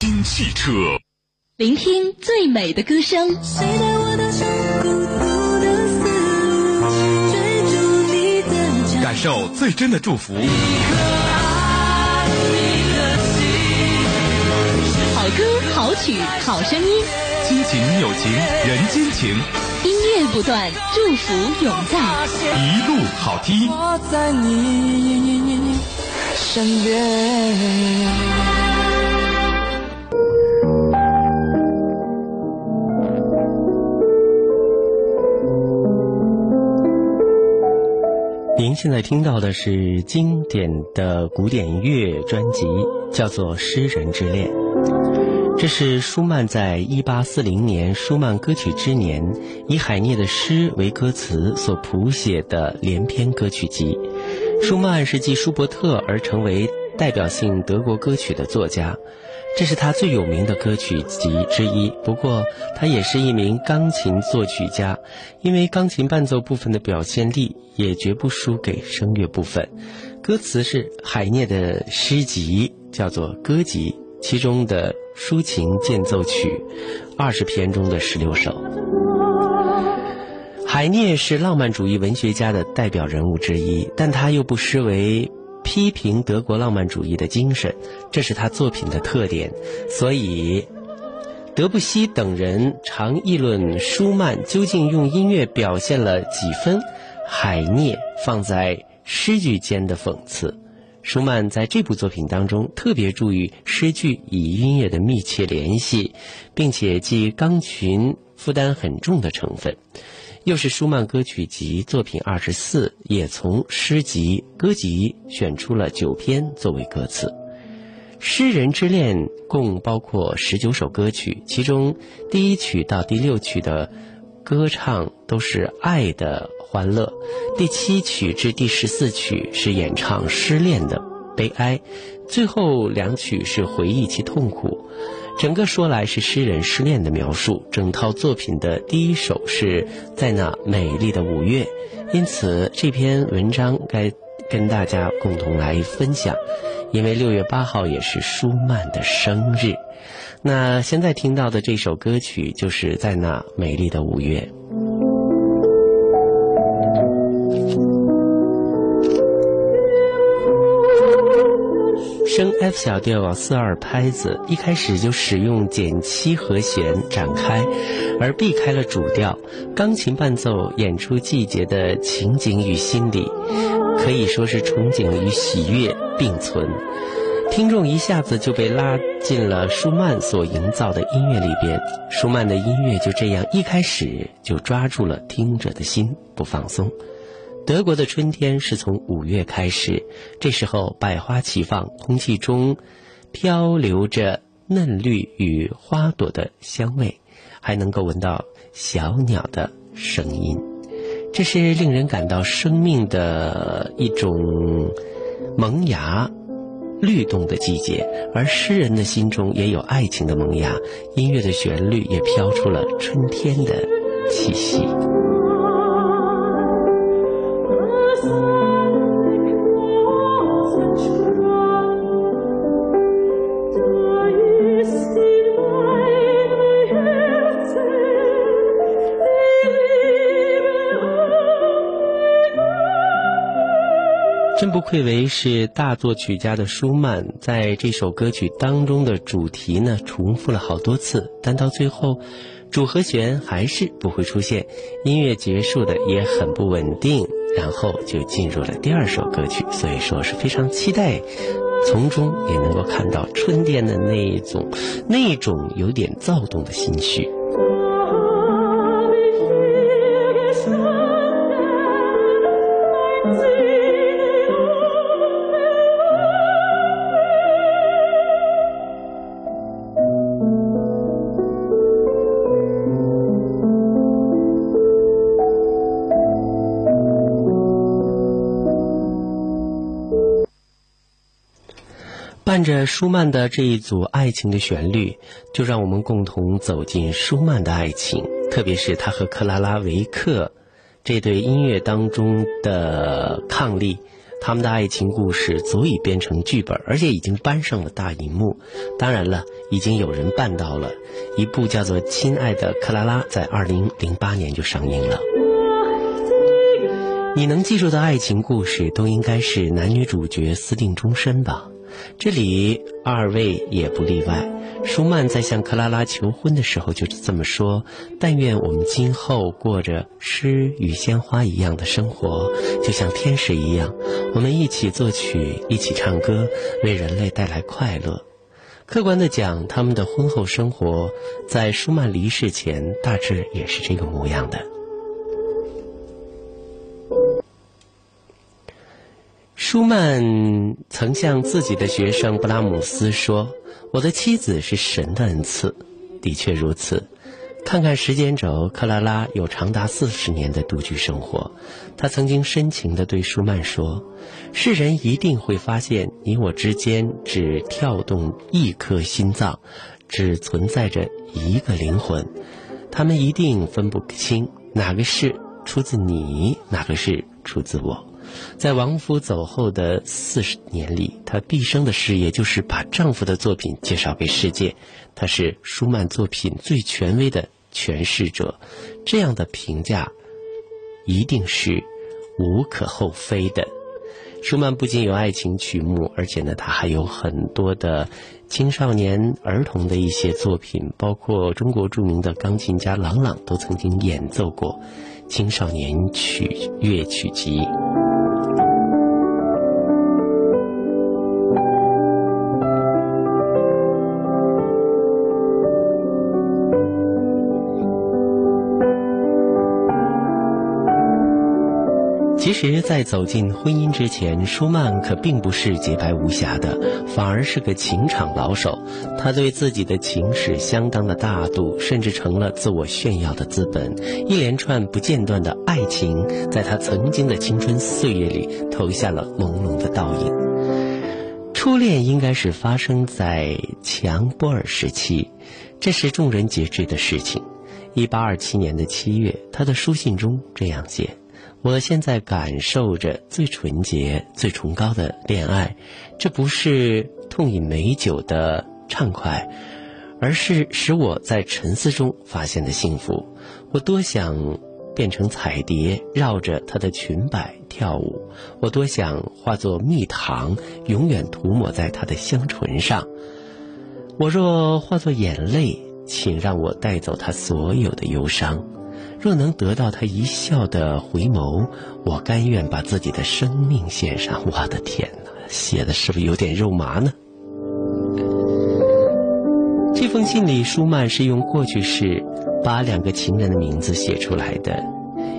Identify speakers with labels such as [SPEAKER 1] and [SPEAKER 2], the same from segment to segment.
[SPEAKER 1] 新汽车，
[SPEAKER 2] 聆听最美的歌声，
[SPEAKER 3] 谁带我孤独的丝路，追逐你的脚
[SPEAKER 1] 感受最真的祝福。
[SPEAKER 2] 好歌、好曲、好声音，
[SPEAKER 1] 亲情、友情、人间情，
[SPEAKER 2] 音乐不断，祝福永在。
[SPEAKER 1] 一路好听。
[SPEAKER 3] 我在你身边。
[SPEAKER 4] 您现在听到的是经典的古典乐专辑，叫做《诗人之恋》。这是舒曼在一八四零年舒曼歌曲之年，以海涅的诗为歌词所谱写的连篇歌曲集。舒曼是继舒伯特而成为代表性德国歌曲的作家。这是他最有名的歌曲集之一。不过，他也是一名钢琴作曲家，因为钢琴伴奏部分的表现力也绝不输给声乐部分。歌词是海涅的诗集，叫做《歌集》，其中的抒情间奏曲，二十篇中的十六首。海涅是浪漫主义文学家的代表人物之一，但他又不失为。批评德国浪漫主义的精神，这是他作品的特点。所以，德布西等人常议论舒曼究竟用音乐表现了几分海涅放在诗句间的讽刺。舒曼在这部作品当中特别注意诗句与音乐的密切联系，并且记钢琴负担很重的成分。又是舒曼歌曲集作品二十四，也从诗集歌集选出了九篇作为歌词。《诗人之恋》共包括十九首歌曲，其中第一曲到第六曲的歌唱都是爱的欢乐，第七曲至第十四曲是演唱失恋的悲哀，最后两曲是回忆其痛苦。整个说来是诗人失恋的描述。整套作品的第一首是在那美丽的五月，因此这篇文章该跟大家共同来分享。因为六月八号也是舒曼的生日。那现在听到的这首歌曲就是在那美丽的五月。升 F 小调四二拍子，一开始就使用减七和弦展开，而避开了主调。钢琴伴奏演出季节的情景与心理，可以说是憧憬与喜悦并存。听众一下子就被拉进了舒曼所营造的音乐里边。舒曼的音乐就这样一开始就抓住了听者的心，不放松。德国的春天是从五月开始，这时候百花齐放，空气中飘流着嫩绿与花朵的香味，还能够闻到小鸟的声音。这是令人感到生命的一种萌芽、律动的季节，而诗人的心中也有爱情的萌芽，音乐的旋律也飘出了春天的气息。真不愧为是大作曲家的舒曼，在这首歌曲当中的主题呢，重复了好多次，但到最后，主和弦还是不会出现，音乐结束的也很不稳定，然后就进入了第二首歌曲，所以说是非常期待，从中也能够看到春天的那一种，那种有点躁动的心绪。着舒曼的这一组爱情的旋律，就让我们共同走进舒曼的爱情，特别是他和克拉拉维克这对音乐当中的伉俪，他们的爱情故事足以编成剧本，而且已经搬上了大荧幕。当然了，已经有人办到了，一部叫做《亲爱的克拉拉》在二零零八年就上映了。你能记住的爱情故事，都应该是男女主角私定终身吧？这里二位也不例外。舒曼在向克拉拉求婚的时候就是这么说：“但愿我们今后过着诗与鲜花一样的生活，就像天使一样，我们一起作曲，一起唱歌，为人类带来快乐。”客观的讲，他们的婚后生活在舒曼离世前大致也是这个模样的。舒曼曾向自己的学生布拉姆斯说：“我的妻子是神的恩赐。”的确如此。看看时间轴，克拉拉有长达四十年的独居生活。他曾经深情地对舒曼说：“世人一定会发现，你我之间只跳动一颗心脏，只存在着一个灵魂。他们一定分不清哪个是出自你，哪个是出自我。”在王夫走后的四十年里，她毕生的事业就是把丈夫的作品介绍给世界。她是舒曼作品最权威的诠释者，这样的评价一定是无可厚非的。舒曼不仅有爱情曲目，而且呢，他还有很多的青少年、儿童的一些作品，包括中国著名的钢琴家郎朗都曾经演奏过青少年曲乐曲集。实，在走进婚姻之前，舒曼可并不是洁白无瑕的，反而是个情场老手。他对自己的情史相当的大度，甚至成了自我炫耀的资本。一连串不间断的爱情，在他曾经的青春岁月里投下了朦胧的倒影。初恋应该是发生在强波尔时期，这是众人皆知的事情。一八二七年的七月，他的书信中这样写。我现在感受着最纯洁、最崇高的恋爱，这不是痛饮美酒的畅快，而是使我在沉思中发现的幸福。我多想变成彩蝶，绕着她的裙摆跳舞；我多想化作蜜糖，永远涂抹在她的香唇上。我若化作眼泪，请让我带走她所有的忧伤。若能得到他一笑的回眸，我甘愿把自己的生命献上。我的天哪，写的是不是有点肉麻呢？这封信里，舒曼是用过去式把两个情人的名字写出来的，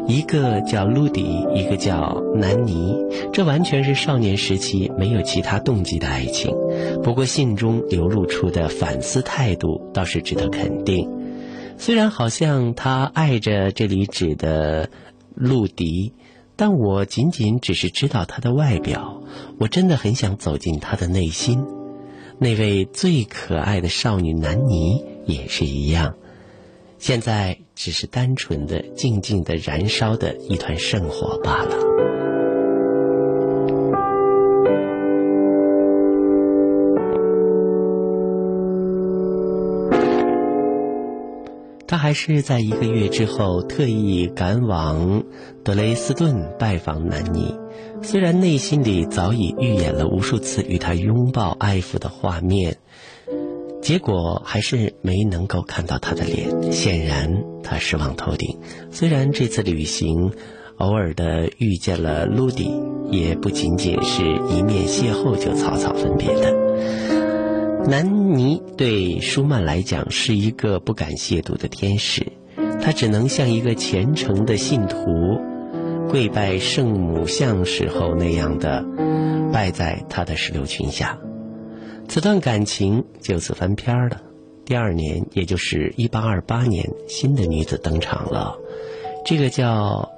[SPEAKER 4] 一个叫露迪，一个叫南尼。这完全是少年时期没有其他动机的爱情。不过，信中流露出的反思态度倒是值得肯定。虽然好像他爱着这里指的陆迪，但我仅仅只是知道他的外表。我真的很想走进他的内心。那位最可爱的少女南妮也是一样，现在只是单纯的、静静的燃烧的一团圣火罢了。他还是在一个月之后特意赶往德雷斯顿拜访南妮，虽然内心里早已预演了无数次与他拥抱爱抚的画面，结果还是没能够看到他的脸。显然他失望透顶。虽然这次旅行偶尔的遇见了卢迪，也不仅仅是一面邂逅就草草分别的。南尼对舒曼来讲是一个不敢亵渎的天使，他只能像一个虔诚的信徒，跪拜圣母像时候那样的拜在他的石榴裙下。此段感情就此翻篇了。第二年，也就是一八二八年，新的女子登场了，这个叫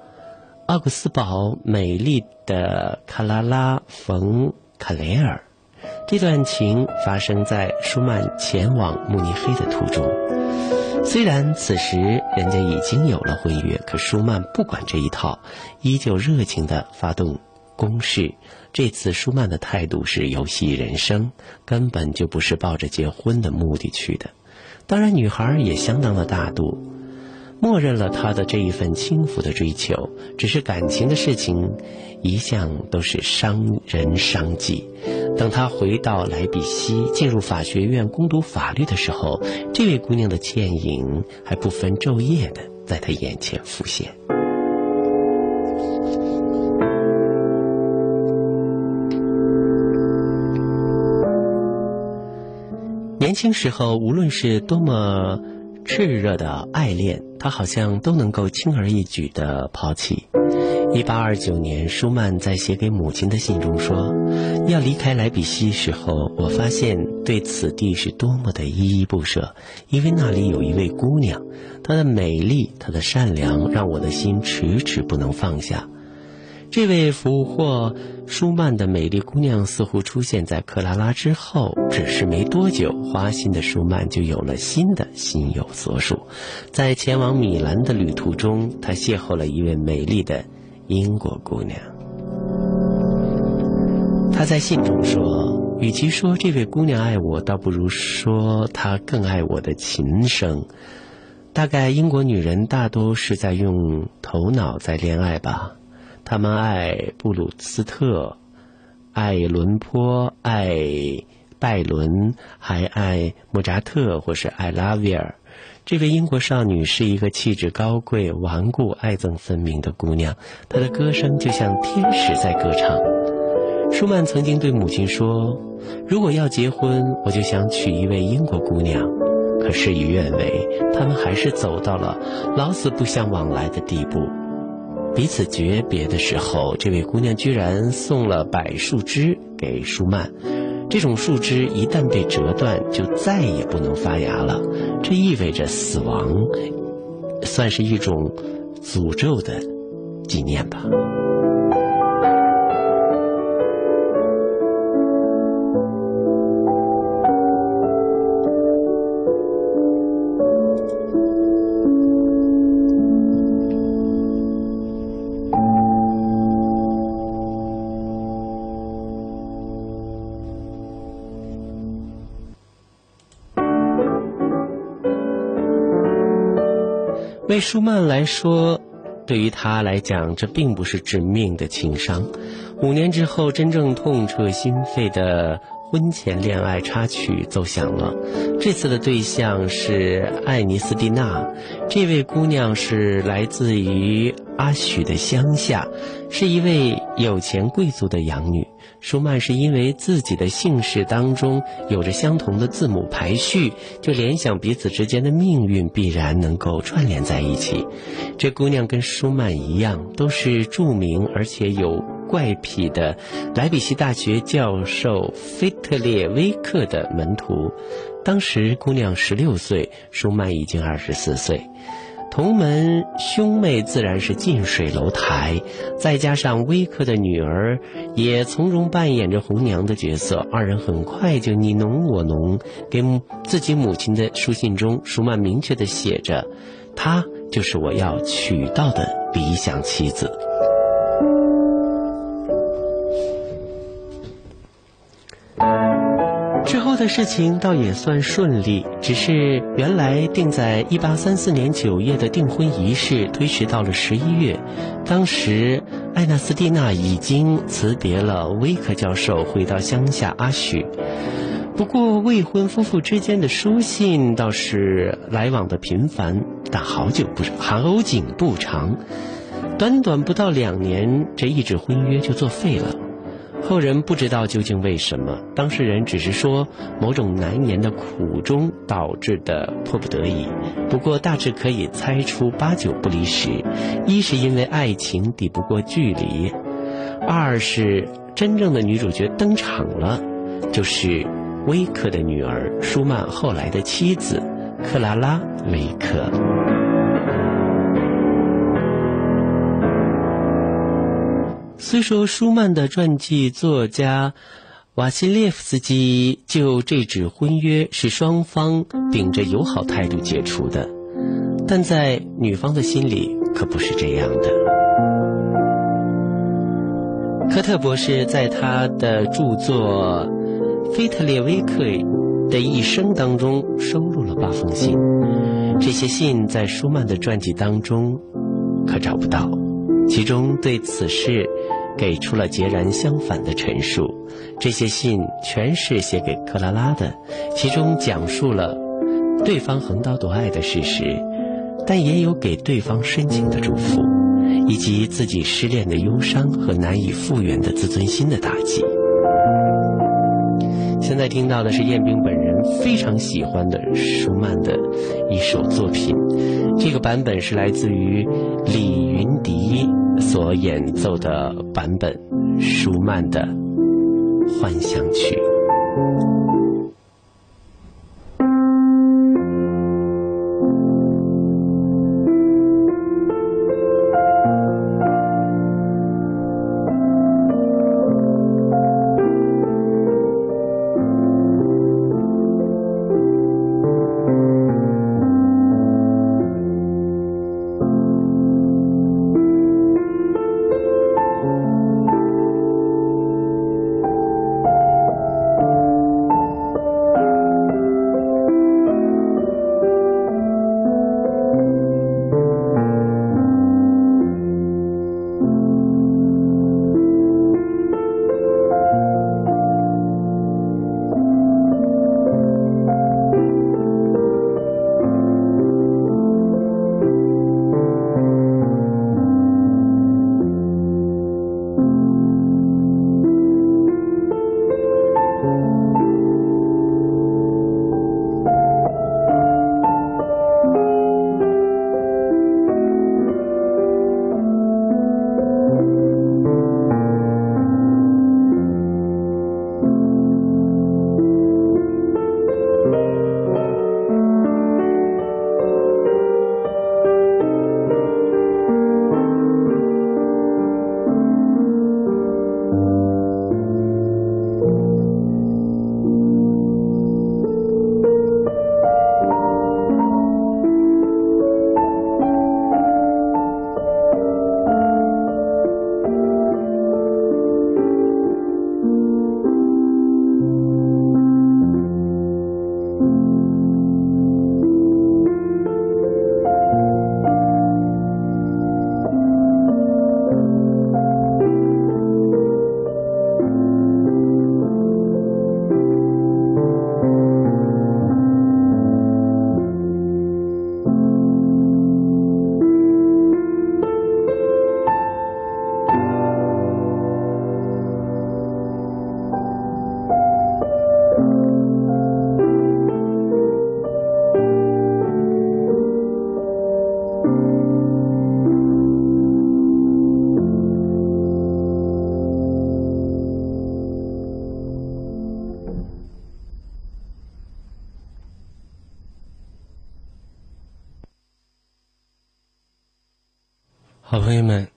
[SPEAKER 4] 奥古斯堡美丽的卡拉拉·冯·卡雷尔。这段情发生在舒曼前往慕尼黑的途中。虽然此时人家已经有了婚约，可舒曼不管这一套，依旧热情地发动攻势。这次舒曼的态度是游戏人生，根本就不是抱着结婚的目的去的。当然，女孩也相当的大度，默认了他的这一份轻浮的追求。只是感情的事情，一向都是伤人伤己。等他回到莱比锡，进入法学院攻读法律的时候，这位姑娘的倩影还不分昼夜的在他眼前浮现。年轻时候，无论是多么炽热的爱恋，他好像都能够轻而易举地抛弃。一八二九年，舒曼在写给母亲的信中说：“要离开莱比锡时候，我发现对此地是多么的依依不舍，因为那里有一位姑娘，她的美丽，她的善良，让我的心迟迟不能放下。”这位俘获舒曼的美丽姑娘似乎出现在克拉拉之后，只是没多久，花心的舒曼就有了新的心有所属。在前往米兰的旅途中，他邂逅了一位美丽的英国姑娘。他在信中说：“与其说这位姑娘爱我，倒不如说她更爱我的琴声。大概英国女人大多是在用头脑在恋爱吧。”他们爱布鲁斯特，爱伦坡，爱拜伦，还爱莫扎特或是爱拉维尔。这位英国少女是一个气质高贵、顽固、爱憎分明的姑娘，她的歌声就像天使在歌唱。舒曼曾经对母亲说：“如果要结婚，我就想娶一位英国姑娘。”可事与愿违，他们还是走到了老死不相往来的地步。彼此诀别的时候，这位姑娘居然送了柏树枝给舒曼。这种树枝一旦被折断，就再也不能发芽了。这意味着死亡，算是一种诅咒的纪念吧。对舒曼来说，对于他来讲，这并不是致命的情伤。五年之后，真正痛彻心扉的婚前恋爱插曲奏响了。这次的对象是艾尼斯蒂娜，这位姑娘是来自于阿许的乡下，是一位有钱贵族的养女。舒曼是因为自己的姓氏当中有着相同的字母排序，就联想彼此之间的命运必然能够串联在一起。这姑娘跟舒曼一样，都是著名而且有怪癖的莱比锡大学教授菲特列威克的门徒。当时姑娘十六岁，舒曼已经二十四岁。同门兄妹自然是近水楼台，再加上威克的女儿也从容扮演着红娘的角色，二人很快就你侬我侬。给自己母亲的书信中，舒曼明确地写着：“她就是我要娶到的理想妻子。”之后的事情倒也算顺利，只是原来定在一八三四年九月的订婚仪式推迟到了十一月。当时艾纳斯蒂娜已经辞别了威克教授，回到乡下阿许。不过未婚夫妇之间的书信倒是来往的频繁，但好久不好景不长，短短不到两年，这一纸婚约就作废了。后人不知道究竟为什么，当事人只是说某种难言的苦衷导致的迫不得已。不过大致可以猜出八九不离十：一是因为爱情抵不过距离；二是真正的女主角登场了，就是威克的女儿舒曼后来的妻子克拉拉·威克。虽说舒曼的传记作家瓦西列夫斯基就这纸婚约是双方秉着友好态度解除的，但在女方的心里可不是这样的。科特博士在他的著作《菲特列维克的一生》当中收录了八封信，这些信在舒曼的传记当中可找不到，其中对此事给出了截然相反的陈述。这些信全是写给克拉拉的，其中讲述了对方横刀夺爱的事实，但也有给对方深情的祝福。以及自己失恋的忧伤和难以复原的自尊心的打击。现在听到的是彦兵本非常喜欢的舒曼的一首作品，这个版本是来自于李云迪所演奏的版本，舒曼的《幻想曲》。好朋友们，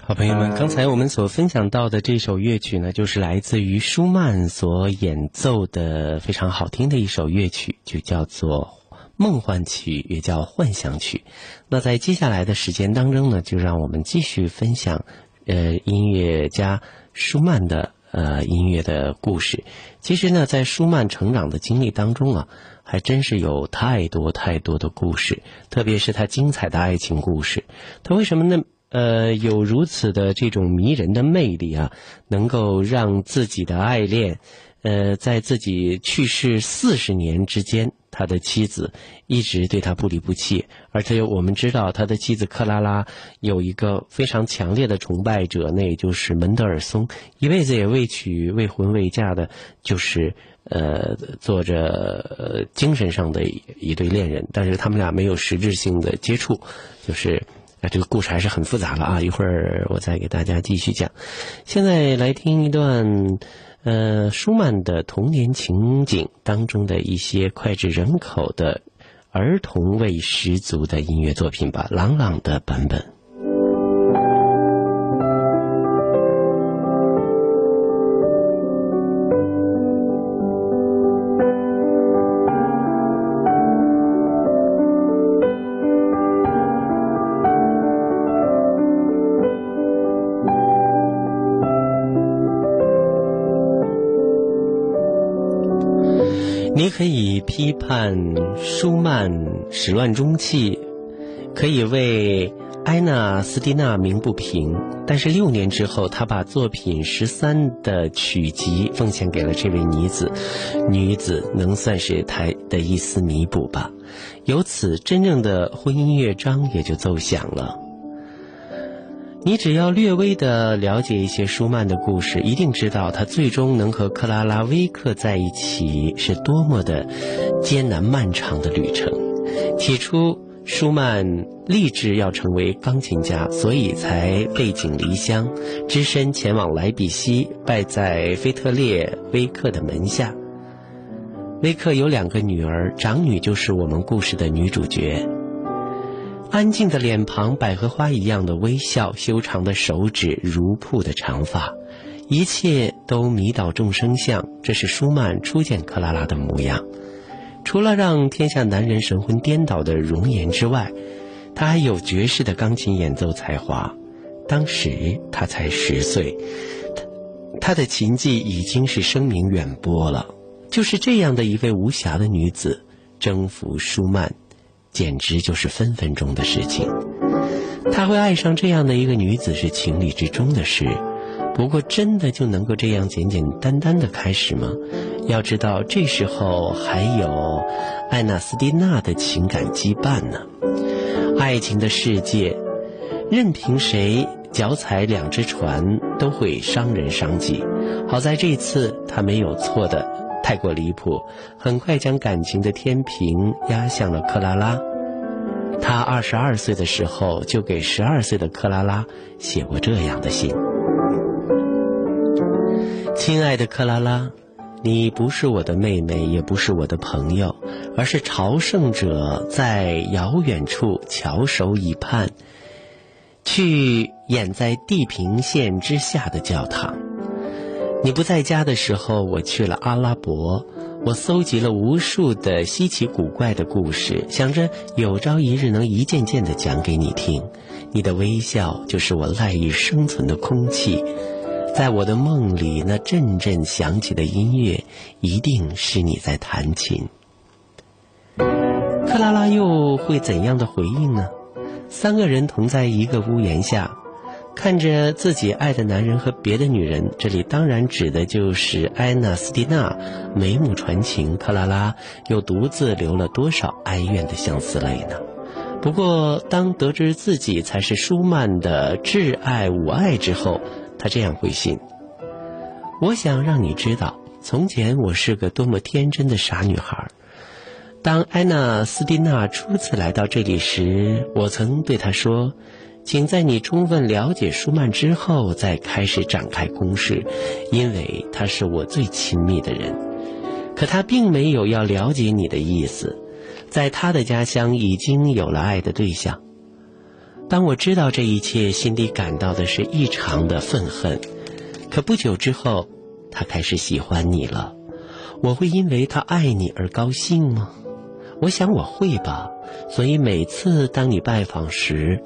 [SPEAKER 4] 好朋友们，刚才我们所分享到的这首乐曲呢，就是来自于舒曼所演奏的非常好听的一首乐曲，就叫做《梦幻曲》，也叫《幻想曲》。那在接下来的时间当中呢，就让我们继续分享，呃，音乐家舒曼的呃音乐的故事。其实呢，在舒曼成长的经历当中啊。还真是有太多太多的故事，特别是他精彩的爱情故事。他为什么呢？呃，有如此的这种迷人的魅力啊，能够让自己的爱恋，呃，在自己去世四十年之间，他的妻子一直对他不离不弃。而且我们知道，他的妻子克拉拉有一个非常强烈的崇拜者，那也就是门德尔松，一辈子也未娶未婚未嫁的，就是。呃，做着呃精神上的一对恋人，但是他们俩没有实质性的接触，就是啊，这个故事还是很复杂了啊。一会儿我再给大家继续讲。现在来听一段呃舒曼的童年情景当中的一些脍炙人口的儿童味十足的音乐作品吧，朗朗的版本。你可以批判舒曼始乱终弃，可以为埃娜斯蒂娜鸣不平，但是六年之后，他把作品十三的曲集奉献给了这位女子，女子能算是他的一丝弥补吧。由此，真正的婚姻乐章也就奏响了。你只要略微的了解一些舒曼的故事，一定知道他最终能和克拉拉·威克在一起是多么的艰难漫长的旅程。起初，舒曼立志要成为钢琴家，所以才背井离乡，只身前往莱比锡，拜在菲特烈·威克的门下。威克有两个女儿，长女就是我们故事的女主角。安静的脸庞，百合花一样的微笑，修长的手指，如瀑的长发，一切都迷倒众生相。这是舒曼初见克拉拉的模样。除了让天下男人神魂颠倒的容颜之外，他还有绝世的钢琴演奏才华。当时他才十岁，他他的琴技已经是声名远播了。就是这样的一位无瑕的女子，征服舒曼。简直就是分分钟的事情。他会爱上这样的一个女子是情理之中的事。不过，真的就能够这样简简单单的开始吗？要知道，这时候还有艾纳斯蒂娜的情感羁绊呢。爱情的世界，任凭谁脚踩两只船，都会伤人伤己。好在这次他没有错的。太过离谱，很快将感情的天平压向了克拉拉。他二十二岁的时候，就给十二岁的克拉拉写过这样的信：“亲爱的克拉拉，你不是我的妹妹，也不是我的朋友，而是朝圣者在遥远处翘首以盼，去掩在地平线之下的教堂。”你不在家的时候，我去了阿拉伯，我搜集了无数的稀奇古怪的故事，想着有朝一日能一件件的讲给你听。你的微笑就是我赖以生存的空气，在我的梦里，那阵阵响起的音乐，一定是你在弹琴。克拉拉又会怎样的回应呢？三个人同在一个屋檐下。看着自己爱的男人和别的女人，这里当然指的就是安娜斯蒂娜，眉目传情。克拉拉又独自流了多少哀怨的相思泪呢？不过，当得知自己才是舒曼的挚爱吾爱之后，他这样回信：“我想让你知道，从前我是个多么天真的傻女孩。当安娜斯蒂娜初次来到这里时，我曾对她说。”请在你充分了解舒曼之后再开始展开攻势，因为他是我最亲密的人。可他并没有要了解你的意思，在他的家乡已经有了爱的对象。当我知道这一切，心里感到的是异常的愤恨。可不久之后，他开始喜欢你了。我会因为他爱你而高兴吗？我想我会吧。所以每次当你拜访时，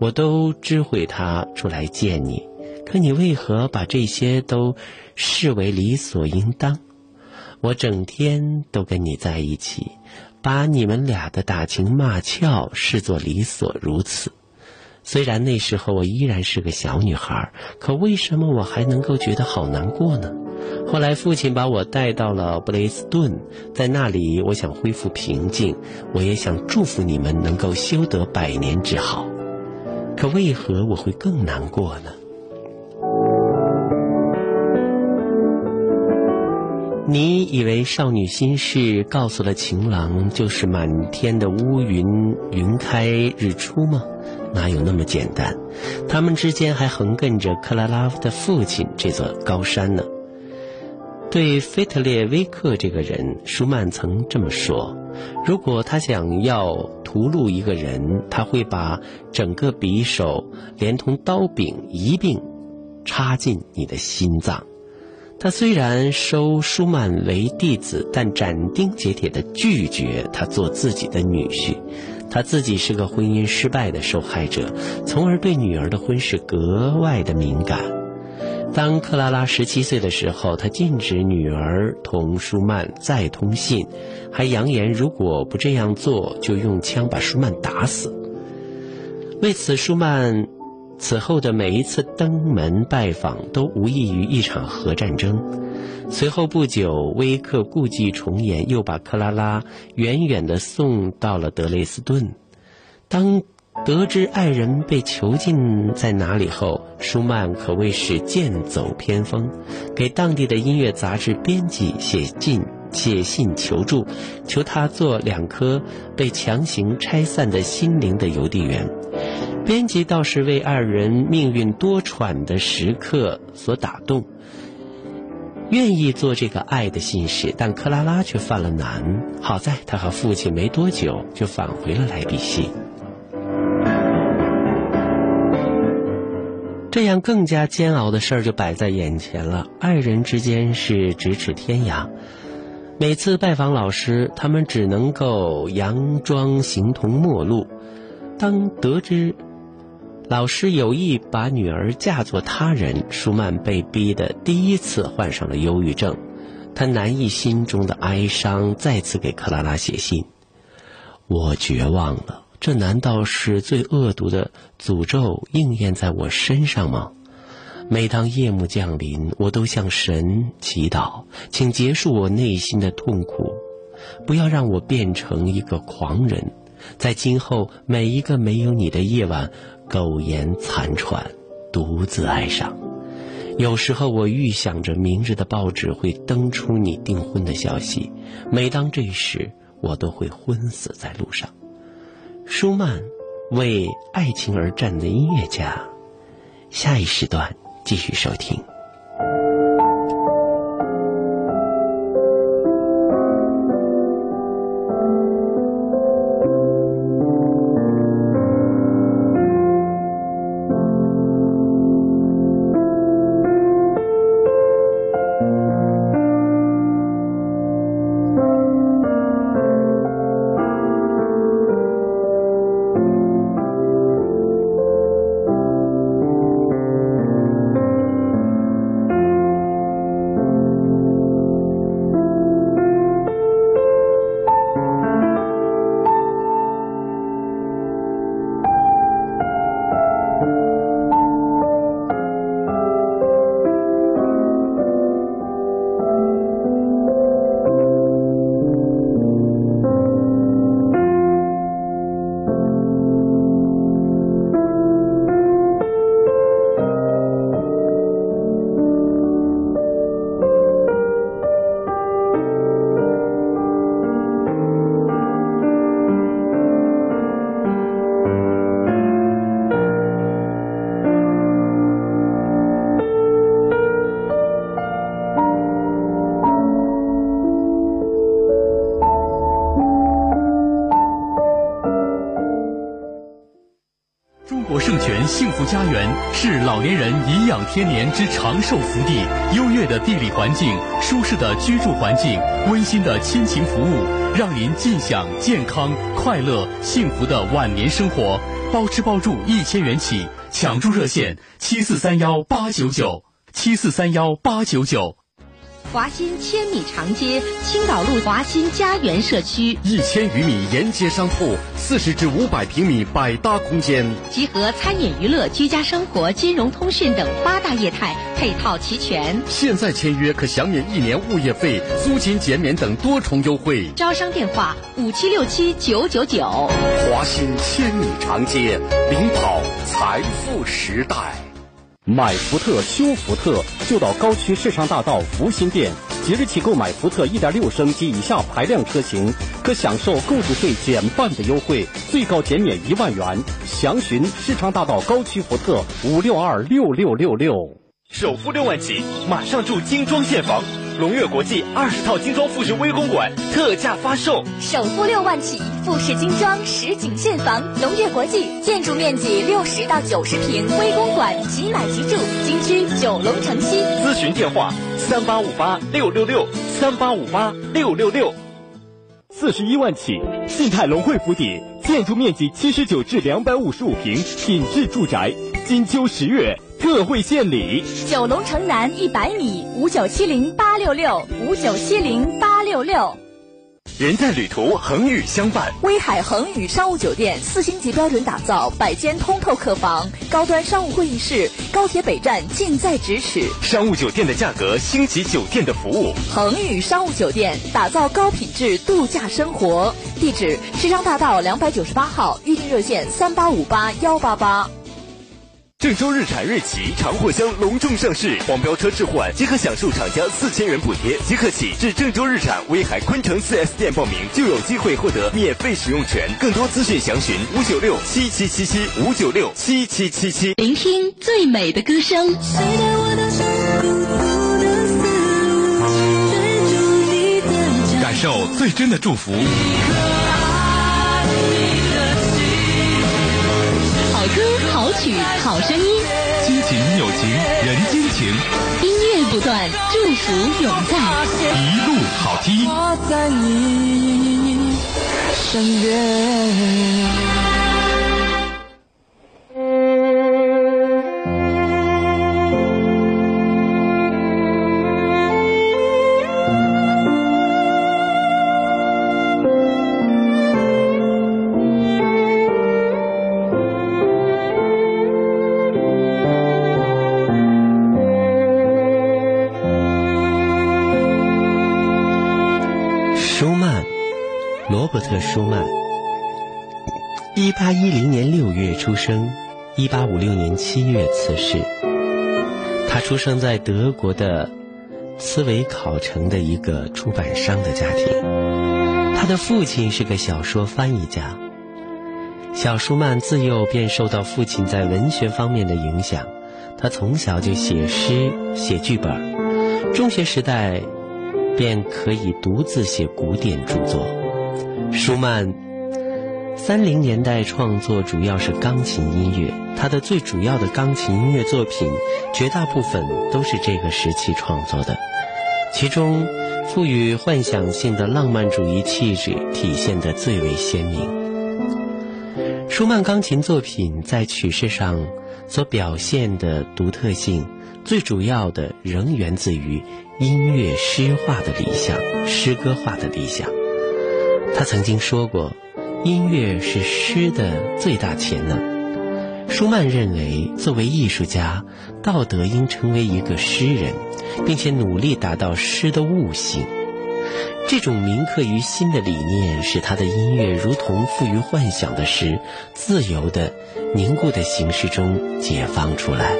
[SPEAKER 4] 我都知会他出来见你，可你为何把这些都视为理所应当？我整天都跟你在一起，把你们俩的打情骂俏视作理所如此。虽然那时候我依然是个小女孩，可为什么我还能够觉得好难过呢？后来父亲把我带到了布雷斯顿，在那里我想恢复平静，我也想祝福你们能够修得百年之好。可为何我会更难过呢？你以为少女心事告诉了情郎就是满天的乌云云开日出吗？哪有那么简单？他们之间还横亘着克拉拉的父亲这座高山呢。对菲特列维克这个人，舒曼曾这么说：如果他想要屠戮一个人，他会把整个匕首连同刀柄一并插进你的心脏。他虽然收舒曼为弟子，但斩钉截铁地拒绝他做自己的女婿。他自己是个婚姻失败的受害者，从而对女儿的婚事格外的敏感。当克拉拉十七岁的时候，他禁止女儿同舒曼再通信，还扬言如果不这样做，就用枪把舒曼打死。为此，舒曼此后的每一次登门拜访都无异于一场核战争。随后不久，威克故伎重演，又把克拉拉远远地送到了德累斯顿。当得知爱人被囚禁在哪里后，舒曼可谓是剑走偏锋，给当地的音乐杂志编辑写信写信求助，求他做两颗被强行拆散的心灵的邮递员。编辑倒是为二人命运多舛的时刻所打动，愿意做这个爱的信使，但克拉拉却犯了难。好在他和父亲没多久就返回了莱比锡。这样更加煎熬的事儿就摆在眼前了。爱人之间是咫尺天涯，每次拜访老师，他们只能够佯装形同陌路。当得知老师有意把女儿嫁作他人，舒曼被逼的第一次患上了忧郁症。他难抑心中的哀伤，再次给克拉拉写信：“我绝望了。”这难道是最恶毒的诅咒应验在我身上吗？每当夜幕降临，我都向神祈祷，请结束我内心的痛苦，不要让我变成一个狂人，在今后每一个没有你的夜晚，苟延残喘，独自哀伤。有时候我预想着明日的报纸会登出你订婚的消息，每当这时，我都会昏死在路上。舒曼为爱情而战的音乐家，下一时段继续收听。
[SPEAKER 1] 是老年人颐养天年之长寿福地，优越的地理环境、舒适的居住环境、温馨的亲情服务，让您尽享健康、快乐、幸福的晚年生活。包吃包住一千元起，抢住热线七四三幺八九九七四三幺八九九。
[SPEAKER 2] 华新千米长街青岛路华新家园社区，
[SPEAKER 5] 一千余米沿街商铺，四十至五百平米百搭空间，
[SPEAKER 2] 集合餐饮、娱乐、居家生活、金融、通讯等八大业态，配套齐全。
[SPEAKER 5] 现在签约可享免一年物业费、租金减免等多重优惠。
[SPEAKER 2] 招商电话五七六七九九九。
[SPEAKER 5] 华新千米长街，领跑财富时代。
[SPEAKER 6] 买福特修福特，就到高区市场大道福新店。即日起购买福特1.6升及以下排量车型，可享受购置税减半的优惠，最高减免一万元。详询市场大道高区福特五六二六六六六。
[SPEAKER 7] 首付六万起，马上住精装现房。龙悦国际二十套精装复式微公馆特价发售，
[SPEAKER 8] 首付六万起，复式精装实景现房。龙悦国际建筑面积六十到九十平，微公馆即买即住，京区九龙城西。
[SPEAKER 7] 咨询电话：三八五八六六六三八五八六六六。
[SPEAKER 9] 四十一万起，信泰龙汇府邸，建筑面积七十九至两百五十五平，品质住宅。金秋十月。特惠献礼。
[SPEAKER 8] 九龙城南一百米五九七零八六六五九七零八六六。
[SPEAKER 7] 人在旅途，恒宇相伴。
[SPEAKER 8] 威海恒宇商务酒店四星级标准打造，百间通透客房，高端商务会议室，高铁北站近在咫尺。
[SPEAKER 7] 商务酒店的价格，星级酒店的服务。
[SPEAKER 8] 恒宇商务酒店打造高品质度假生活。地址：市商大道两百九十八号，预订热线三八五八幺八八。
[SPEAKER 7] 郑州日产瑞奇长货箱隆重上市，黄标车置换即可享受厂家四千元补贴，即刻起至郑州日产威海昆城 4S 店报名就有机会获得免费使用权。更多资讯详询五九六七七七七五九六七七七七。
[SPEAKER 2] 聆听最美的歌声，
[SPEAKER 1] 感受最真的祝福。
[SPEAKER 2] 曲、好声音，
[SPEAKER 1] 亲情、友情、人间情，
[SPEAKER 2] 音乐不断，祝福永在。
[SPEAKER 1] 一路好听。
[SPEAKER 3] 我在你身边。
[SPEAKER 4] 七月辞世。他出生在德国的茨维考城的一个出版商的家庭。他的父亲是个小说翻译家。小舒曼自幼便受到父亲在文学方面的影响，他从小就写诗、写剧本，中学时代便可以独自写古典著作。舒曼三零年代创作主要是钢琴音乐，他的最主要的钢琴音乐作品绝大部分都是这个时期创作的，其中赋予幻想性的浪漫主义气质体现得最为鲜明。舒曼钢琴作品在曲式上所表现的独特性，最主要的仍源自于音乐诗化的理想、诗歌化的理想。他曾经说过，音乐是诗的最大潜能。舒曼认为，作为艺术家，道德应成为一个诗人，并且努力达到诗的悟性。这种铭刻于心的理念，使他的音乐如同富于幻想的诗，自由的、凝固的形式中解放出来，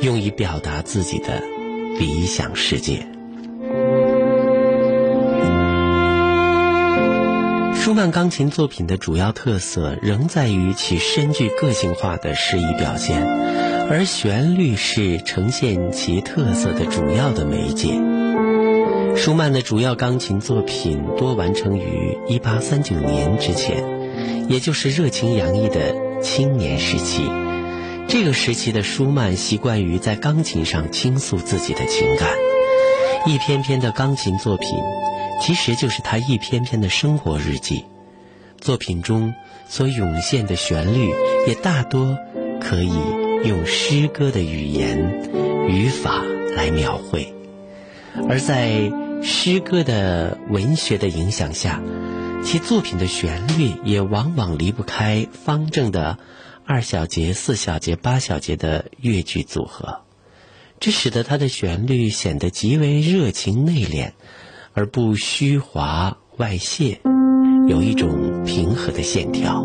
[SPEAKER 4] 用以表达自己的理想世界。舒曼钢琴作品的主要特色仍在于其深具个性化的诗意表现，而旋律是呈现其特色的主要的媒介。舒曼的主要钢琴作品多完成于1839年之前，也就是热情洋溢的青年时期。这个时期的舒曼习惯于在钢琴上倾诉自己的情感，一篇篇的钢琴作品，其实就是他一篇篇的生活日记。作品中所涌现的旋律，也大多可以用诗歌的语言、语法来描绘。而在诗歌的文学的影响下，其作品的旋律也往往离不开方正的二小节、四小节、八小节的乐句组合，这使得它的旋律显得极为热情内敛，而不虚华外泄，有一种平和的线条。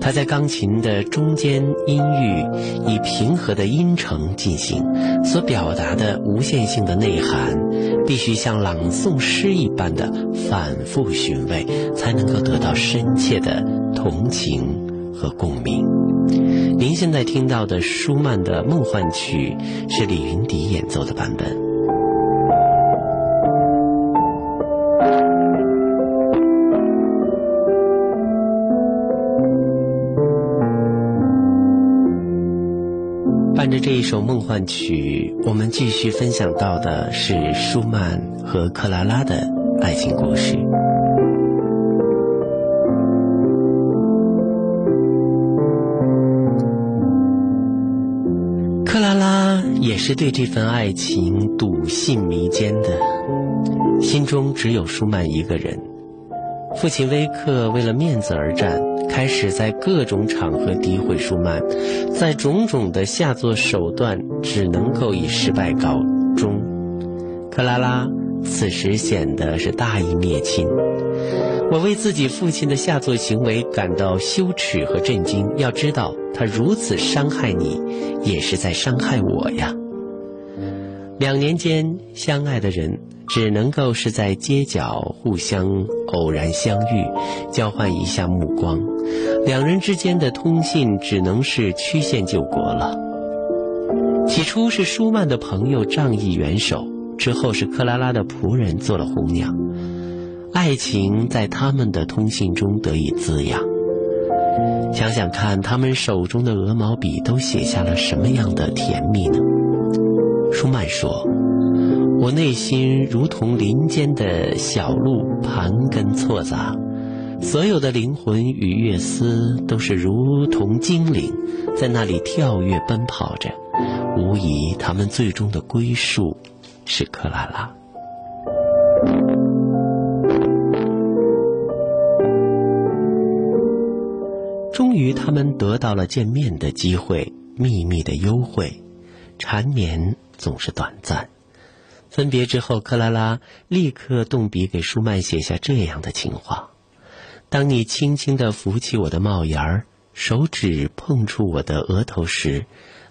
[SPEAKER 4] 它在钢琴的中间音域以平和的音程进行，所表达的无限性的内涵，必须像朗诵诗一般的反复寻味，才能够得到深切的同情和共鸣。您现在听到的舒曼的《梦幻曲》是李云迪演奏的版本。这一首梦幻曲，我们继续分享到的是舒曼和克拉拉的爱情故事。克拉拉也是对这份爱情笃信弥坚的，心中只有舒曼一个人。父亲威克为了面子而战，开始在各种场合诋毁舒曼，在种种的下作手段，只能够以失败告终。克拉拉此时显得是大义灭亲。我为自己父亲的下作行为感到羞耻和震惊。要知道，他如此伤害你，也是在伤害我呀。两年间相爱的人，只能够是在街角互相偶然相遇，交换一下目光。两人之间的通信只能是曲线救国了。起初是舒曼的朋友仗义援手，之后是克拉拉的仆人做了红娘。爱情在他们的通信中得以滋养。想想看，他们手中的鹅毛笔都写下了什么样的甜蜜呢？舒曼说：“我内心如同林间的小鹿，盘根错杂，所有的灵魂与乐思都是如同精灵，在那里跳跃奔跑着。无疑，他们最终的归宿是克拉拉。”终于，他们得到了见面的机会，秘密的幽会，缠绵总是短暂。分别之后，克拉拉立刻动笔给舒曼写下这样的情话：“当你轻轻地扶起我的帽檐儿，手指碰触我的额头时，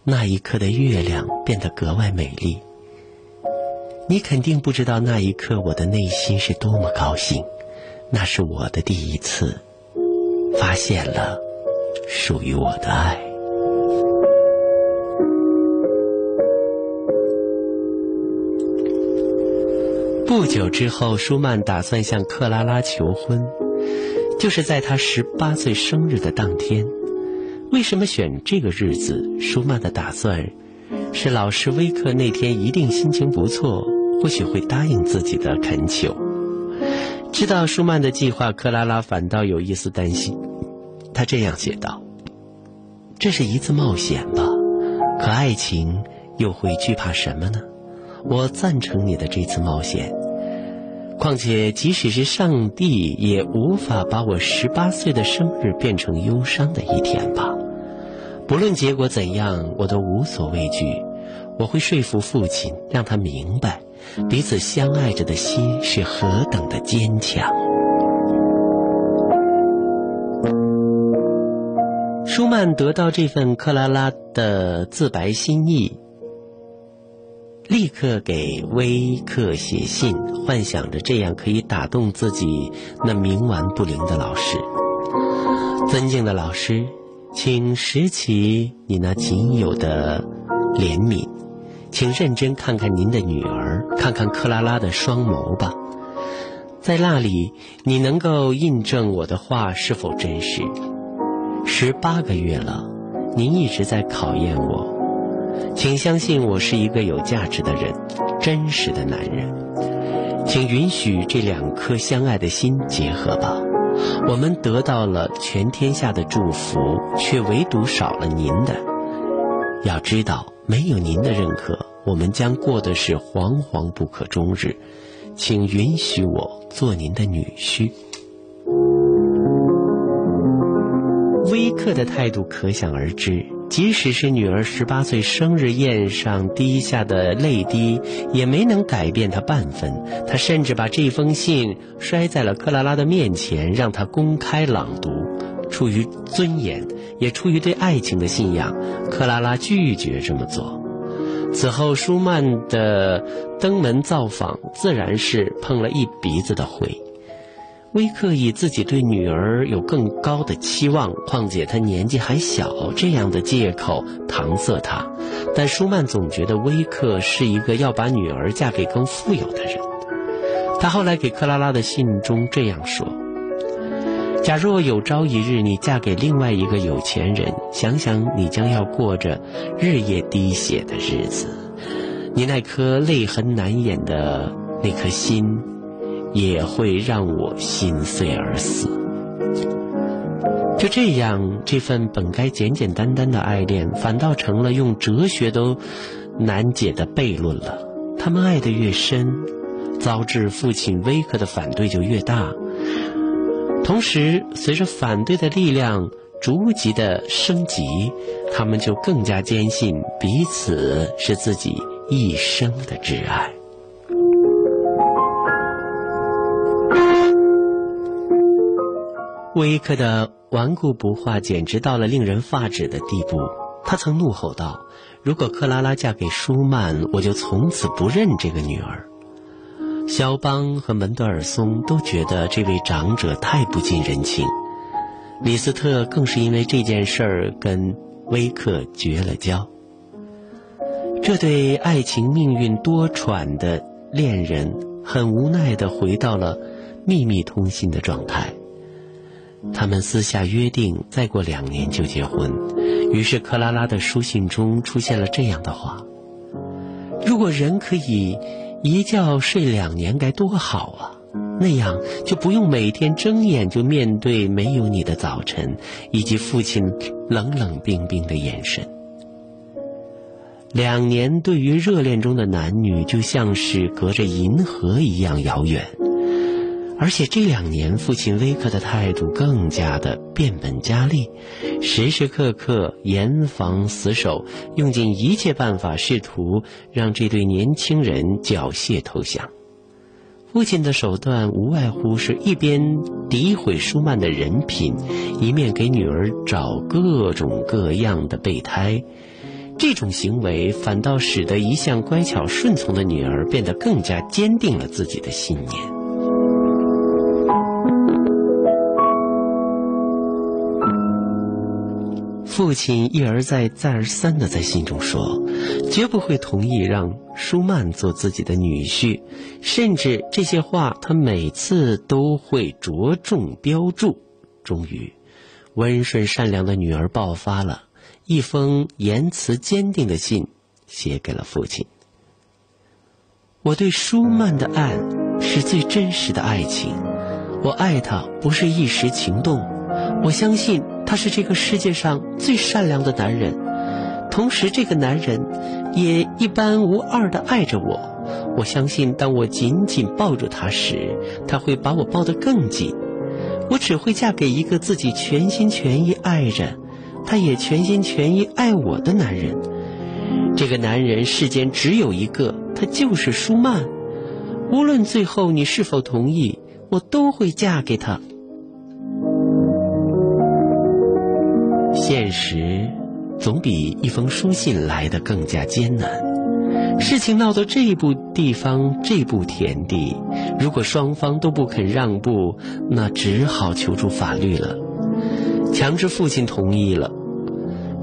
[SPEAKER 4] 那一刻的月亮变得格外美丽。你肯定不知道那一刻我的内心是多么高兴，那是我的第一次发现了。”属于我的爱。不久之后，舒曼打算向克拉拉求婚，就是在他十八岁生日的当天。为什么选这个日子？舒曼的打算是老师威克那天一定心情不错，或许会答应自己的恳求。知道舒曼的计划，克拉拉反倒有一丝担心。他这样写道：“这是一次冒险吧？可爱情又会惧怕什么呢？我赞成你的这次冒险。况且，即使是上帝也无法把我十八岁的生日变成忧伤的一天吧。不论结果怎样，我都无所畏惧。我会说服父亲，让他明白彼此相爱着的心是何等的坚强。”舒曼得到这份克拉拉的自白心意，立刻给威克写信，幻想着这样可以打动自己那冥顽不灵的老师。尊敬的老师，请拾起你那仅有的怜悯，请认真看看您的女儿，看看克拉拉的双眸吧，在那里，你能够印证我的话是否真实。十八个月了，您一直在考验我，请相信我是一个有价值的人，真实的男人，请允许这两颗相爱的心结合吧。我们得到了全天下的祝福，却唯独少了您的。要知道，没有您的认可，我们将过的是惶惶不可终日。请允许我做您的女婿。威克的态度可想而知，即使是女儿十八岁生日宴上滴下的泪滴，也没能改变他半分。他甚至把这封信摔在了克拉拉的面前，让她公开朗读。出于尊严，也出于对爱情的信仰，克拉拉拒绝这么做。此后，舒曼的登门造访自然是碰了一鼻子的灰。威克以自己对女儿有更高的期望，况且她年纪还小，这样的借口搪塞他。但舒曼总觉得威克是一个要把女儿嫁给更富有的人。他后来给克拉拉的信中这样说：“假若有朝一日你嫁给另外一个有钱人，想想你将要过着日夜滴血的日子，你那颗泪痕难掩的那颗心。”也会让我心碎而死。就这样，这份本该简简单单的爱恋，反倒成了用哲学都难解的悖论了。他们爱得越深，遭致父亲威克的反对就越大。同时，随着反对的力量逐级的升级，他们就更加坚信彼此是自己一生的挚爱。威克的顽固不化简直到了令人发指的地步。他曾怒吼道：“如果克拉拉嫁给舒曼，我就从此不认这个女儿。”肖邦和门德尔松都觉得这位长者太不近人情，李斯特更是因为这件事儿跟威克绝了交。这对爱情命运多舛的恋人很无奈地回到了秘密通信的状态。他们私下约定，再过两年就结婚。于是，克拉拉的书信中出现了这样的话：“如果人可以一觉睡两年，该多好啊！那样就不用每天睁眼就面对没有你的早晨，以及父亲冷冷冰冰的眼神。两年对于热恋中的男女，就像是隔着银河一样遥远。”而且这两年，父亲威克的态度更加的变本加厉，时时刻刻严防死守，用尽一切办法，试图让这对年轻人缴械投降。父亲的手段无外乎是一边诋毁舒曼的人品，一面给女儿找各种各样的备胎。这种行为反倒使得一向乖巧顺从的女儿变得更加坚定了自己的信念。父亲一而再、再而三的在信中说，绝不会同意让舒曼做自己的女婿，甚至这些话他每次都会着重标注。终于，温顺善良的女儿爆发了，一封言辞坚定的信写给了父亲。我对舒曼的爱是最真实的爱情，我爱他不是一时情动，我相信。他是这个世界上最善良的男人，同时这个男人也一般无二的爱着我。我相信，当我紧紧抱住他时，他会把我抱得更紧。我只会嫁给一个自己全心全意爱着，他也全心全意爱我的男人。这个男人世间只有一个，他就是舒曼。无论最后你是否同意，我都会嫁给他。现实总比一封书信来的更加艰难。事情闹到这一步地方，这步田地，如果双方都不肯让步，那只好求助法律了。强制父亲同意了，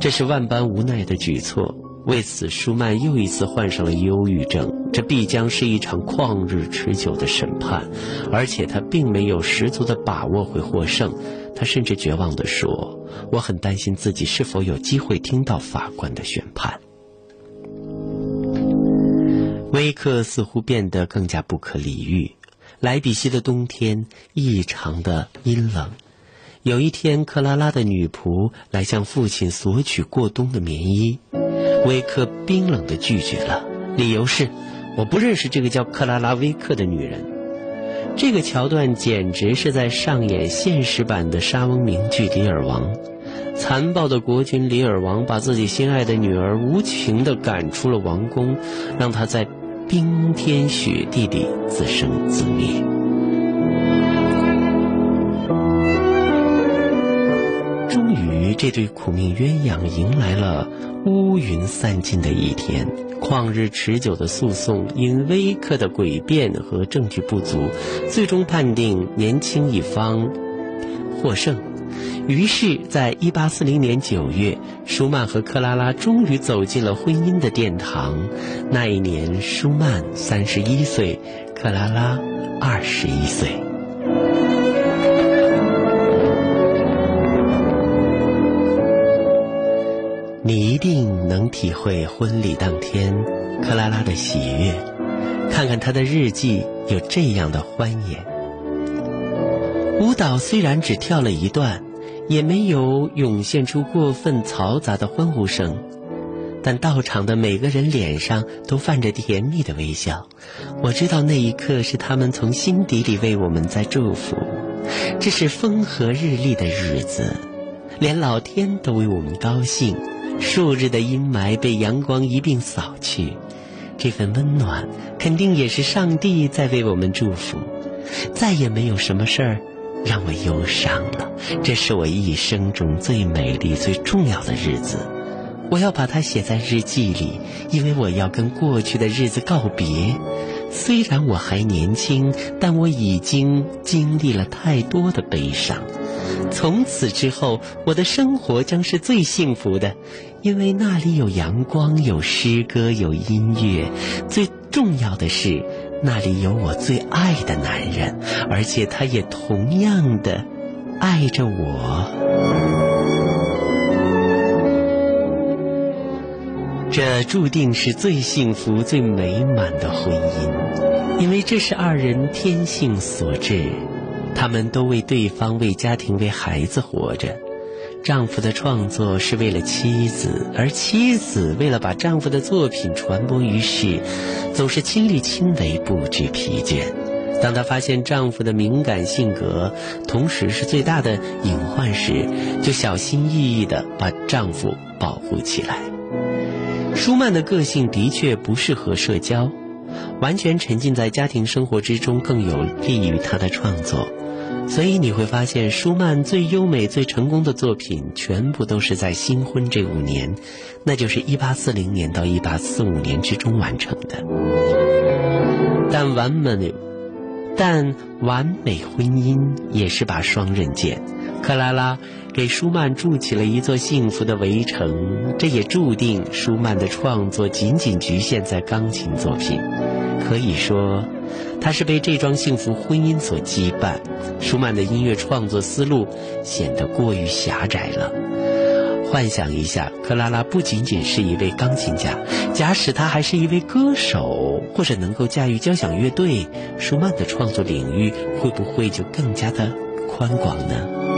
[SPEAKER 4] 这是万般无奈的举措。为此，舒曼又一次患上了忧郁症。这必将是一场旷日持久的审判，而且他并没有十足的把握会获胜。他甚至绝望地说：“我很担心自己是否有机会听到法官的宣判。”威克似乎变得更加不可理喻。莱比锡的冬天异常的阴冷。有一天，克拉拉的女仆来向父亲索取过冬的棉衣，威克冰冷地拒绝了，理由是：“我不认识这个叫克拉拉·威克的女人。”这个桥段简直是在上演现实版的莎翁名剧《李尔王》。残暴的国君李尔王把自己心爱的女儿无情地赶出了王宫，让她在冰天雪地里自生自灭。于，这对苦命鸳鸯迎来了乌云散尽的一天。旷日持久的诉讼因威克的诡辩和证据不足，最终判定年轻一方获胜。于是，在一八四零年九月，舒曼和克拉拉终于走进了婚姻的殿堂。那一年，舒曼三十一岁，克拉拉二十一岁。你一定能体会婚礼当天克拉拉的喜悦。看看她的日记，有这样的欢颜。舞蹈虽然只跳了一段，也没有涌现出过分嘈杂的欢呼声。但到场的每个人脸上都泛着甜蜜的微笑。我知道那一刻是他们从心底里为我们在祝福。这是风和日丽的日子，连老天都为我们高兴。数日的阴霾被阳光一并扫去，这份温暖肯定也是上帝在为我们祝福。再也没有什么事儿让我忧伤了。这是我一生中最美丽、最重要的日子。我要把它写在日记里，因为我要跟过去的日子告别。虽然我还年轻，但我已经经历了太多的悲伤。从此之后，我的生活将是最幸福的，因为那里有阳光，有诗歌，有音乐。最重要的是，那里有我最爱的男人，而且他也同样的爱着我。这注定是最幸福、最美满的婚姻，因为这是二人天性所致。他们都为对方、为家庭、为孩子活着。丈夫的创作是为了妻子，而妻子为了把丈夫的作品传播于世，总是亲力亲为，不知疲倦。当她发现丈夫的敏感性格同时是最大的隐患时，就小心翼翼地把丈夫保护起来。舒曼的个性的确不适合社交，完全沉浸在家庭生活之中更有利于他的创作。所以你会发现，舒曼最优美、最成功的作品，全部都是在新婚这五年，那就是1840年到1845年之中完成的。但完美，但完美婚姻也是把双刃剑。克拉拉。给舒曼筑起了一座幸福的围城，这也注定舒曼的创作仅仅局限在钢琴作品。可以说，他是被这桩幸福婚姻所羁绊。舒曼的音乐创作思路显得过于狭窄了。幻想一下，克拉拉不仅仅是一位钢琴家，假使他还是一位歌手，或者能够驾驭交响乐队，舒曼的创作领域会不会就更加的宽广呢？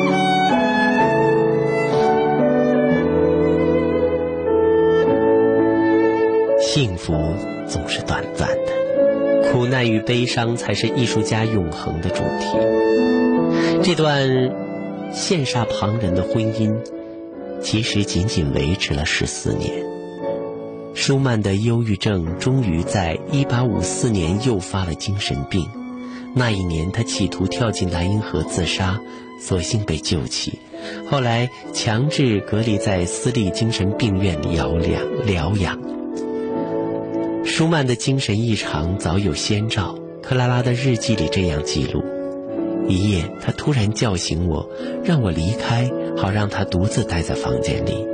[SPEAKER 4] 幸福总是短暂的，苦难与悲伤才是艺术家永恒的主题。这段羡煞旁人的婚姻，其实仅仅维持了十四年。舒曼的忧郁症终于在一八五四年诱发了精神病，那一年他企图跳进莱茵河自杀，所幸被救起，后来强制隔离在私立精神病院疗养疗养。舒曼的精神异常早有先兆，克拉拉的日记里这样记录：一夜，他突然叫醒我，让我离开，好让他独自待在房间里。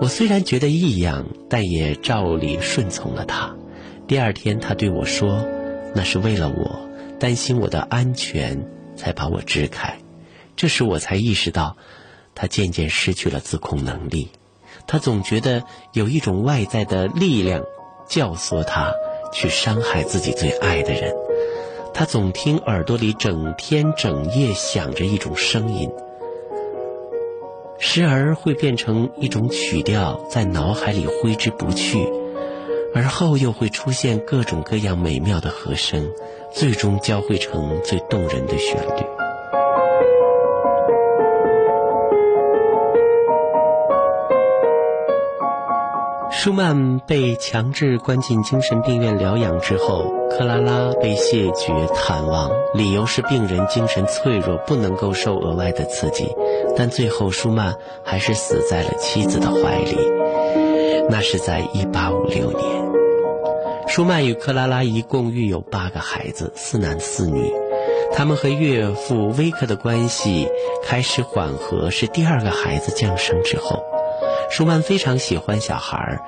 [SPEAKER 4] 我虽然觉得异样，但也照例顺从了他。第二天，他对我说：“那是为了我，担心我的安全，才把我支开。”这时我才意识到，他渐渐失去了自控能力。他总觉得有一种外在的力量。教唆他去伤害自己最爱的人，他总听耳朵里整天整夜响着一种声音，时而会变成一种曲调在脑海里挥之不去，而后又会出现各种各样美妙的和声，最终交汇成最动人的旋律。舒曼被强制关进精神病院疗养之后，克拉拉被谢绝探望，理由是病人精神脆弱，不能够受额外的刺激。但最后，舒曼还是死在了妻子的怀里。那是在1856年。舒曼与克拉拉一共育有八个孩子，四男四女。他们和岳父威克的关系开始缓和，是第二个孩子降生之后。舒曼非常喜欢小孩儿，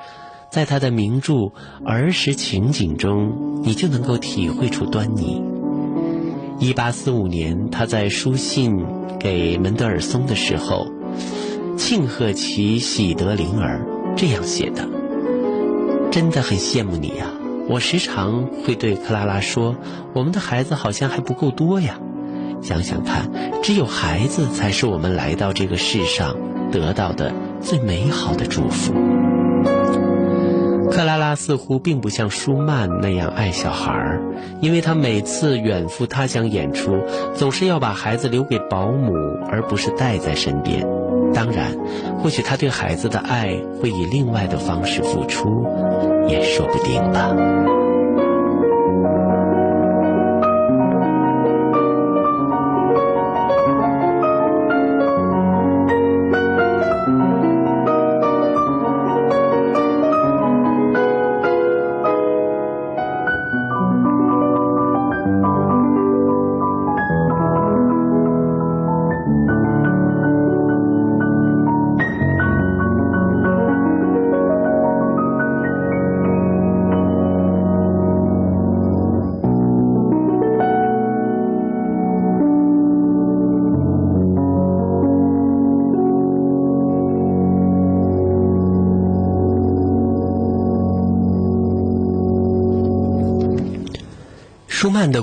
[SPEAKER 4] 在他的名著《儿时情景》中，你就能够体会出端倪。一八四五年，他在书信给门德尔松的时候，庆贺其喜得灵儿，这样写的：“真的很羡慕你呀！我时常会对克拉拉说，我们的孩子好像还不够多呀。想想看，只有孩子才是我们来到这个世上得到的。”最美好的祝福。克拉拉似乎并不像舒曼那样爱小孩儿，因为她每次远赴他乡演出，总是要把孩子留给保姆，而不是带在身边。当然，或许他对孩子的爱会以另外的方式付出，也说不定吧。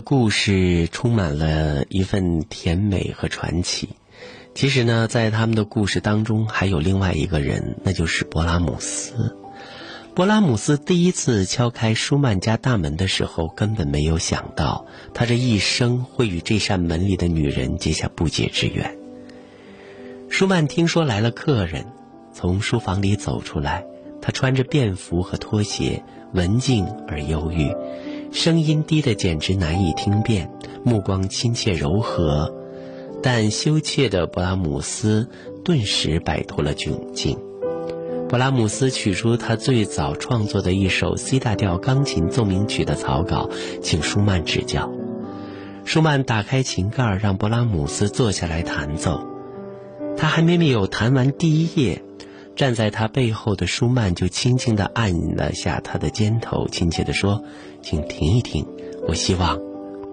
[SPEAKER 4] 故事充满了一份甜美和传奇。其实呢，在他们的故事当中，还有另外一个人，那就是勃拉姆斯。勃拉姆斯第一次敲开舒曼家大门的时候，根本没有想到，他这一生会与这扇门里的女人结下不解之缘。舒曼听说来了客人，从书房里走出来，他穿着便服和拖鞋，文静而忧郁。声音低得简直难以听辨，目光亲切柔和，但羞怯的勃拉姆斯顿时摆脱了窘境。勃拉姆斯取出他最早创作的一首 C 大调钢琴奏鸣曲的草稿，请舒曼指教。舒曼打开琴盖，让勃拉姆斯坐下来弹奏。他还没有弹完第一页，站在他背后的舒曼就轻轻地按了下他的肩头，亲切地说。请停一停，我希望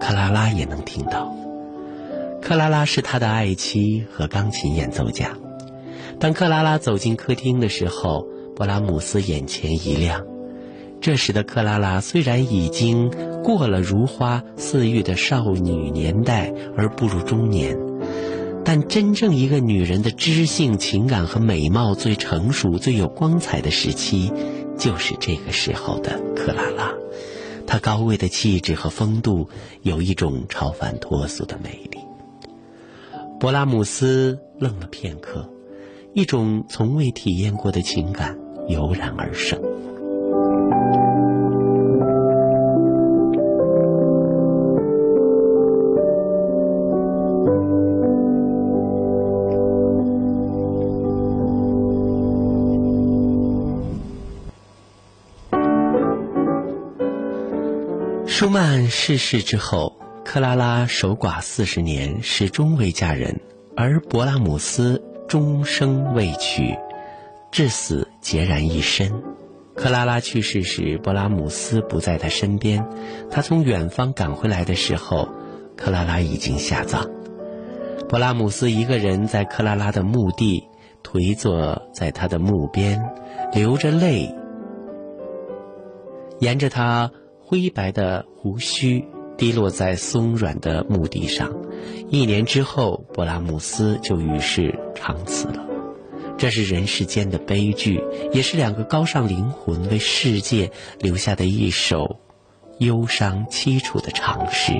[SPEAKER 4] 克拉拉也能听到。克拉拉是他的爱妻和钢琴演奏家。当克拉拉走进客厅的时候，勃拉姆斯眼前一亮。这时的克拉拉虽然已经过了如花似玉的少女年代，而步入中年，但真正一个女人的知性、情感和美貌最成熟、最有光彩的时期，就是这个时候的克拉拉。他高贵的气质和风度，有一种超凡脱俗的魅力。勃拉姆斯愣了片刻，一种从未体验过的情感油然而生。舒曼逝世之后，克拉拉守寡四十年，始终未嫁人；而勃拉姆斯终生未娶，至死孑然一身。克拉拉去世时，勃拉姆斯不在他身边。他从远方赶回来的时候，克拉拉已经下葬。勃拉姆斯一个人在克拉拉的墓地颓坐在他的墓边，流着泪，沿着他。灰白的胡须滴落在松软的墓地上，一年之后，勃拉姆斯就与世长辞了。这是人世间的悲剧，也是两个高尚灵魂为世界留下的一首忧伤凄楚的长诗。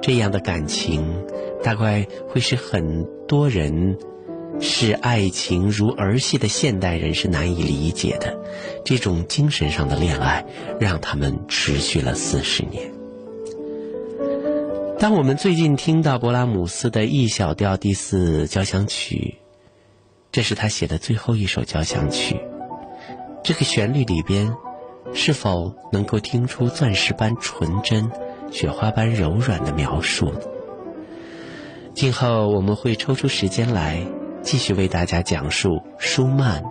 [SPEAKER 4] 这样的感情，大概会使很多人。视爱情如儿戏的现代人是难以理解的，这种精神上的恋爱让他们持续了四十年。当我们最近听到勃拉姆斯的 E 小调第四交响曲，这是他写的最后一首交响曲，这个旋律里边，是否能够听出钻石般纯真、雪花般柔软的描述呢？今后我们会抽出时间来。继续为大家讲述舒曼、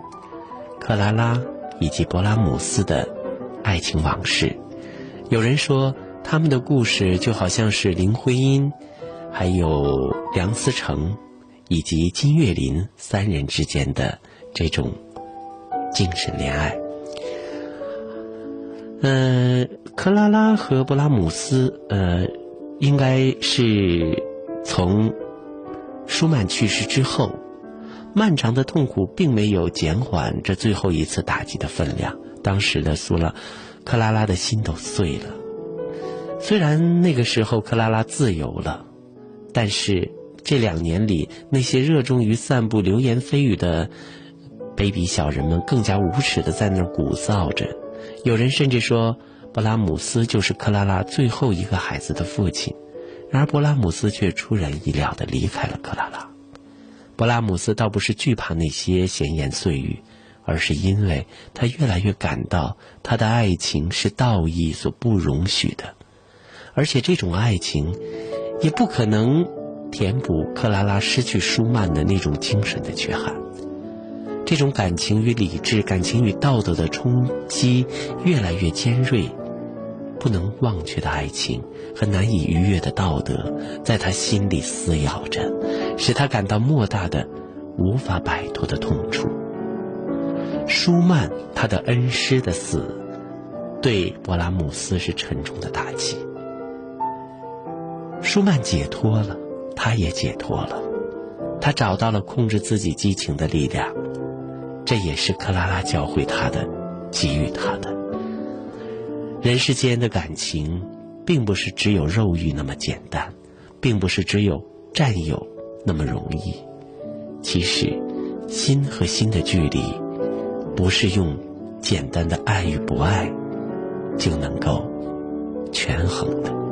[SPEAKER 4] 克拉拉以及勃拉姆斯的爱情往事。有人说，他们的故事就好像是林徽因、还有梁思成以及金岳霖三人之间的这种精神恋爱。嗯，克拉拉和勃拉姆斯，呃，应该是从舒曼去世之后。漫长的痛苦并没有减缓这最后一次打击的分量，当时的苏拉克拉拉的心都碎了。虽然那个时候克拉拉自由了，但是这两年里，那些热衷于散布流言蜚语的卑鄙小人们更加无耻的在那儿鼓噪着。有人甚至说，布拉姆斯就是克拉拉最后一个孩子的父亲。然而，布拉姆斯却出人意料的离开了克拉拉。勃拉姆斯倒不是惧怕那些闲言碎语，而是因为他越来越感到他的爱情是道义所不容许的，而且这种爱情也不可能填补克拉拉失去舒曼的那种精神的缺憾。这种感情与理智、感情与道德的冲击越来越尖锐，不能忘却的爱情和难以逾越的道德，在他心里撕咬着，使他感到莫大的、无法摆脱的痛楚。舒曼他的恩师的死，对勃拉姆斯是沉重的打击。舒曼解脱了，他也解脱了，他找到了控制自己激情的力量。这也是克拉拉教会他的，给予他的。人世间的感情，并不是只有肉欲那么简单，并不是只有占有那么容易。其实，心和心的距离，不是用简单的爱与不爱就能够权衡的。